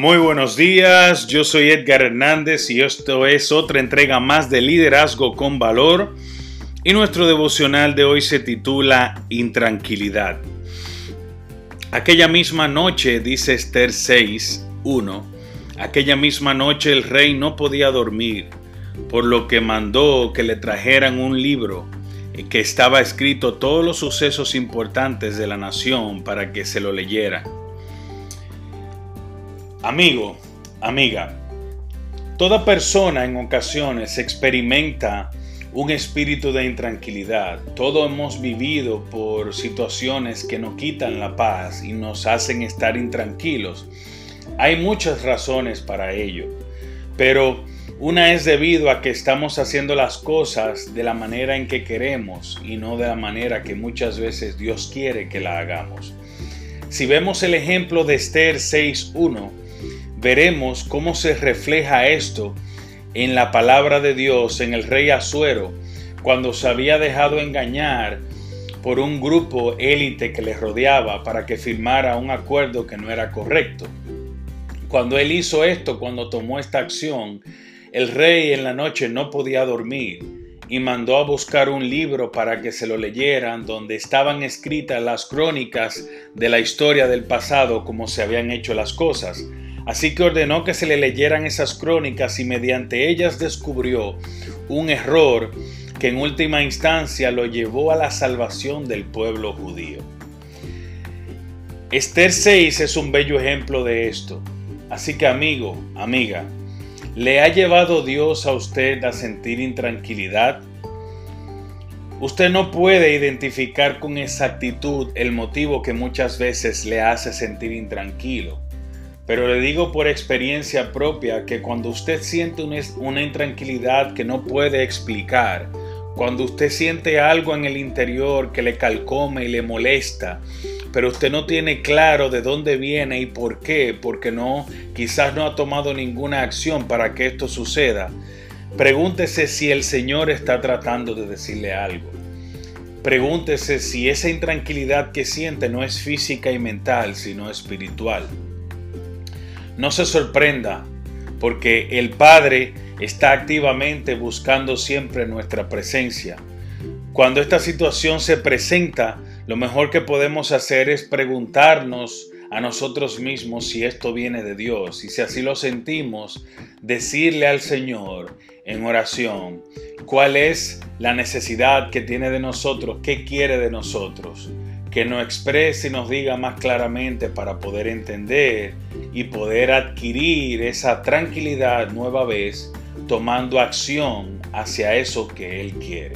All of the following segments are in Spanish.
Muy buenos días, yo soy Edgar Hernández y esto es otra entrega más de Liderazgo con Valor y nuestro devocional de hoy se titula Intranquilidad. Aquella misma noche, dice Esther 6, 1, aquella misma noche el rey no podía dormir, por lo que mandó que le trajeran un libro que estaba escrito todos los sucesos importantes de la nación para que se lo leyera. Amigo, amiga, toda persona en ocasiones experimenta un espíritu de intranquilidad. Todos hemos vivido por situaciones que nos quitan la paz y nos hacen estar intranquilos. Hay muchas razones para ello, pero una es debido a que estamos haciendo las cosas de la manera en que queremos y no de la manera que muchas veces Dios quiere que la hagamos. Si vemos el ejemplo de Esther 6.1, veremos cómo se refleja esto en la palabra de Dios en el rey Asuero, cuando se había dejado engañar por un grupo élite que le rodeaba para que firmara un acuerdo que no era correcto. Cuando él hizo esto, cuando tomó esta acción, el rey en la noche no podía dormir y mandó a buscar un libro para que se lo leyeran donde estaban escritas las crónicas de la historia del pasado como se habían hecho las cosas. Así que ordenó que se le leyeran esas crónicas y mediante ellas descubrió un error que en última instancia lo llevó a la salvación del pueblo judío. Esther 6 es un bello ejemplo de esto. Así que amigo, amiga, ¿le ha llevado Dios a usted a sentir intranquilidad? Usted no puede identificar con exactitud el motivo que muchas veces le hace sentir intranquilo. Pero le digo por experiencia propia que cuando usted siente una intranquilidad que no puede explicar, cuando usted siente algo en el interior que le calcome y le molesta, pero usted no tiene claro de dónde viene y por qué, porque no, quizás no ha tomado ninguna acción para que esto suceda, pregúntese si el Señor está tratando de decirle algo. Pregúntese si esa intranquilidad que siente no es física y mental, sino espiritual. No se sorprenda, porque el Padre está activamente buscando siempre nuestra presencia. Cuando esta situación se presenta, lo mejor que podemos hacer es preguntarnos a nosotros mismos si esto viene de Dios y si así lo sentimos, decirle al Señor en oración cuál es la necesidad que tiene de nosotros, qué quiere de nosotros que nos exprese y nos diga más claramente para poder entender y poder adquirir esa tranquilidad nueva vez tomando acción hacia eso que Él quiere.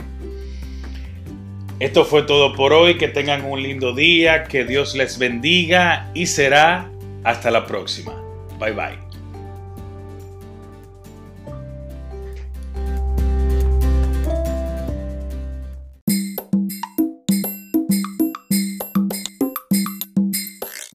Esto fue todo por hoy, que tengan un lindo día, que Dios les bendiga y será hasta la próxima. Bye bye.